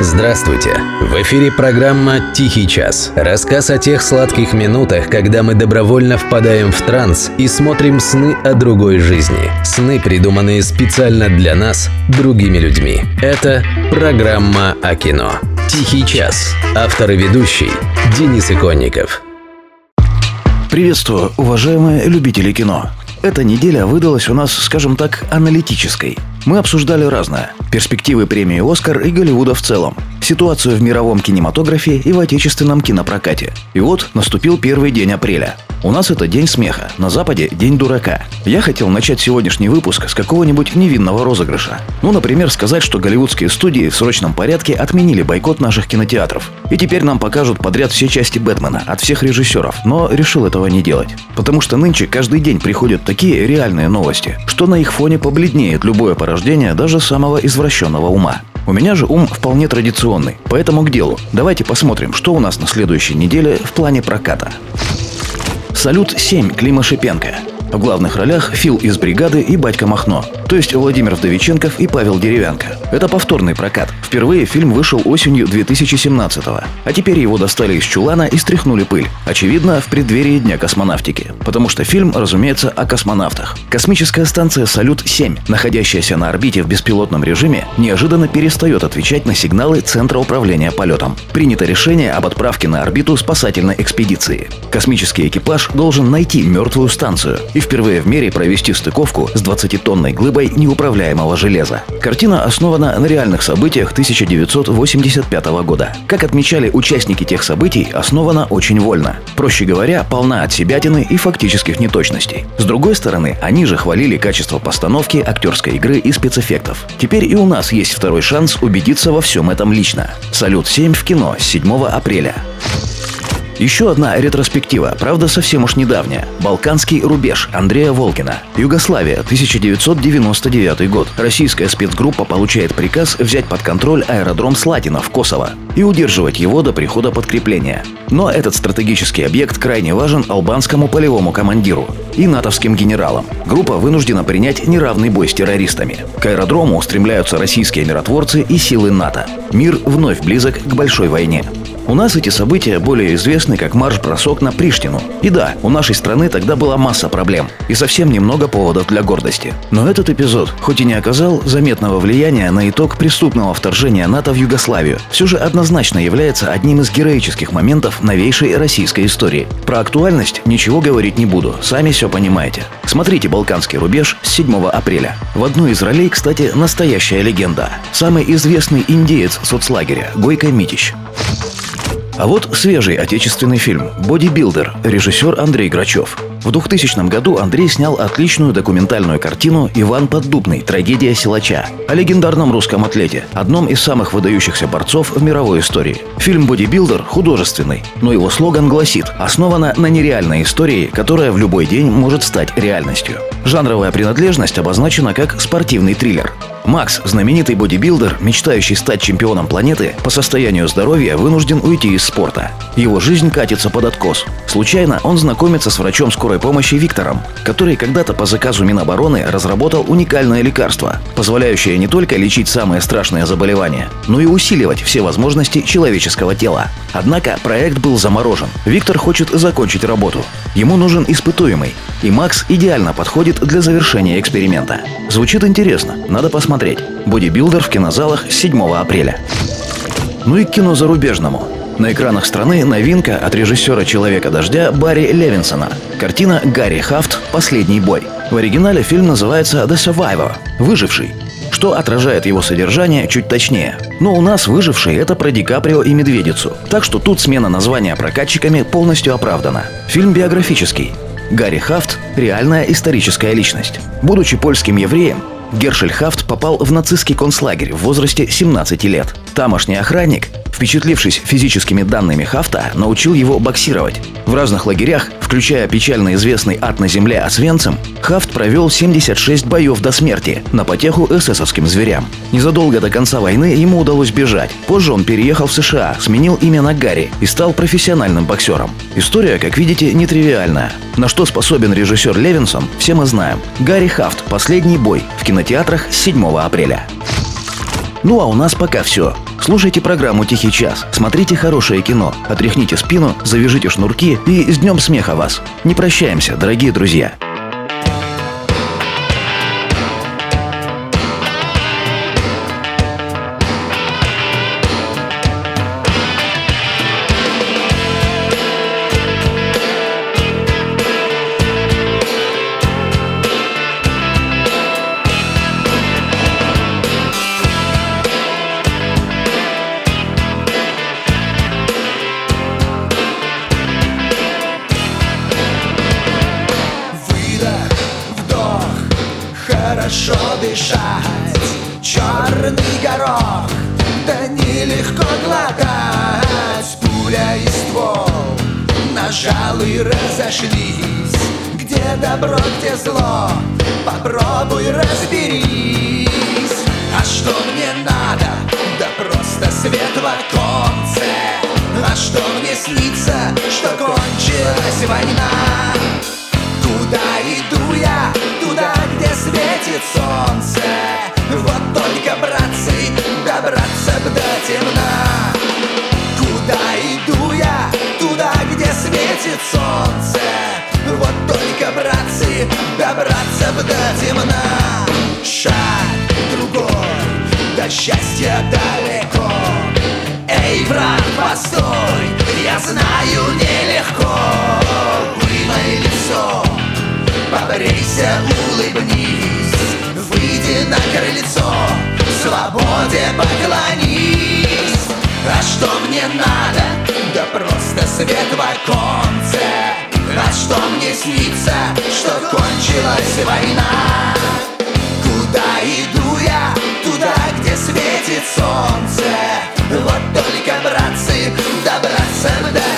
Здравствуйте! В эфире программа «Тихий час». Рассказ о тех сладких минутах, когда мы добровольно впадаем в транс и смотрим сны о другой жизни. Сны, придуманные специально для нас, другими людьми. Это программа о кино. «Тихий час». Автор и ведущий Денис Иконников. Приветствую, уважаемые любители кино. Эта неделя выдалась у нас, скажем так, аналитической. Мы обсуждали разное. Перспективы премии «Оскар» и Голливуда в целом. Ситуацию в мировом кинематографе и в отечественном кинопрокате. И вот наступил первый день апреля. У нас это день смеха, на Западе день дурака. Я хотел начать сегодняшний выпуск с какого-нибудь невинного розыгрыша. Ну, например, сказать, что голливудские студии в срочном порядке отменили бойкот наших кинотеатров. И теперь нам покажут подряд все части Бэтмена от всех режиссеров, но решил этого не делать. Потому что нынче каждый день приходят такие реальные новости, что на их фоне побледнеет любое порождение даже самого извращенного ума. У меня же ум вполне традиционный, поэтому к делу. Давайте посмотрим, что у нас на следующей неделе в плане проката. «Салют-7» Клима Шипенко. В главных ролях Фил из «Бригады» и Батька Махно, то есть Владимир Вдовиченков и Павел Деревянко. Это повторный прокат. Впервые фильм вышел осенью 2017-го, а теперь его достали из чулана и стряхнули пыль. Очевидно, в преддверии Дня космонавтики, потому что фильм, разумеется, о космонавтах. Космическая станция «Салют-7», находящаяся на орбите в беспилотном режиме, неожиданно перестает отвечать на сигналы Центра управления полетом. Принято решение об отправке на орбиту спасательной экспедиции. Космический экипаж должен найти мертвую станцию и впервые в мире провести стыковку с 20-тонной глыбой неуправляемого железа. Картина основана на реальных событиях 1985 года. Как отмечали участники тех событий, основана очень вольно. Проще говоря, полна от себятины и фактических неточностей. С другой стороны, они же хвалили качество постановки, актерской игры и спецэффектов. Теперь и у нас есть второй шанс убедиться во всем этом лично. «Салют-7» в кино с 7 апреля. Еще одна ретроспектива, правда совсем уж недавняя. «Балканский рубеж» Андрея Волкина. Югославия, 1999 год. Российская спецгруппа получает приказ взять под контроль аэродром Слатина в Косово и удерживать его до прихода подкрепления. Но этот стратегический объект крайне важен албанскому полевому командиру и натовским генералам. Группа вынуждена принять неравный бой с террористами. К аэродрому устремляются российские миротворцы и силы НАТО. Мир вновь близок к большой войне. У нас эти события более известны как марш-бросок на Приштину. И да, у нашей страны тогда была масса проблем и совсем немного поводов для гордости. Но этот эпизод, хоть и не оказал заметного влияния на итог преступного вторжения НАТО в Югославию, все же однозначно является одним из героических моментов новейшей российской истории. Про актуальность ничего говорить не буду, сами все понимаете. Смотрите «Балканский рубеж» с 7 апреля. В одной из ролей, кстати, настоящая легенда. Самый известный индеец соцлагеря Гойко Митич. А вот свежий отечественный фильм «Бодибилдер», режиссер Андрей Грачев. В 2000 году Андрей снял отличную документальную картину «Иван Поддубный. Трагедия силача» о легендарном русском атлете, одном из самых выдающихся борцов в мировой истории. Фильм «Бодибилдер» художественный, но его слоган гласит «Основана на нереальной истории, которая в любой день может стать реальностью». Жанровая принадлежность обозначена как спортивный триллер. Макс, знаменитый бодибилдер, мечтающий стать чемпионом планеты, по состоянию здоровья вынужден уйти из спорта. Его жизнь катится под откос. Случайно он знакомится с врачом скорой помощи Виктором, который когда-то по заказу Минобороны разработал уникальное лекарство, позволяющее не только лечить самые страшные заболевания, но и усиливать все возможности человеческого тела. Однако проект был заморожен. Виктор хочет закончить работу. Ему нужен испытуемый, и Макс идеально подходит для завершения эксперимента. Звучит интересно, надо посмотреть. Бодибилдер в кинозалах с 7 апреля. Ну и кино зарубежному. На экранах страны новинка от режиссера «Человека дождя» Барри Левинсона. Картина «Гарри Хафт. Последний бой». В оригинале фильм называется «The Survivor» – «Выживший», что отражает его содержание чуть точнее. Но у нас выживший – это про Ди Каприо и Медведицу, так что тут смена названия прокатчиками полностью оправдана. Фильм биографический. Гарри Хафт – реальная историческая личность. Будучи польским евреем, Гершель Хафт попал в нацистский концлагерь в возрасте 17 лет. Тамошний охранник впечатлившись физическими данными Хафта, научил его боксировать. В разных лагерях, включая печально известный ад на земле Освенцим, Хафт провел 76 боев до смерти на потеху эсэсовским зверям. Незадолго до конца войны ему удалось бежать. Позже он переехал в США, сменил имя на Гарри и стал профессиональным боксером. История, как видите, нетривиальная. На что способен режиссер Левинсон, все мы знаем. Гарри Хафт «Последний бой» в кинотеатрах с 7 апреля. Ну а у нас пока все. Слушайте программу «Тихий час», смотрите хорошее кино, отряхните спину, завяжите шнурки и с днем смеха вас. Не прощаемся, дорогие друзья. Хорошо дышать. Черный горох, да нелегко глотать. Пуля и ствол, нажал и разошлись. Где добро, где зло, попробуй разберись. А что мне надо? Да просто свет в оконце. А что мне снится, что кончилась война? Светит солнце. Вот только, братцы, добраться б до темна. Куда иду я? Туда, где светит солнце. Вот только, братцы, добраться б до темна. Шаг другой, до счастья далеко. Эй, брат, постой, я знаю нелегко. Вымой лицо. Побрейся, улыбнись крыльцо Свободе поклонись А что мне надо? Да просто свет в оконце А что мне снится? Что кончилась война Куда иду я? Туда, где светит солнце Вот только, братцы, добраться до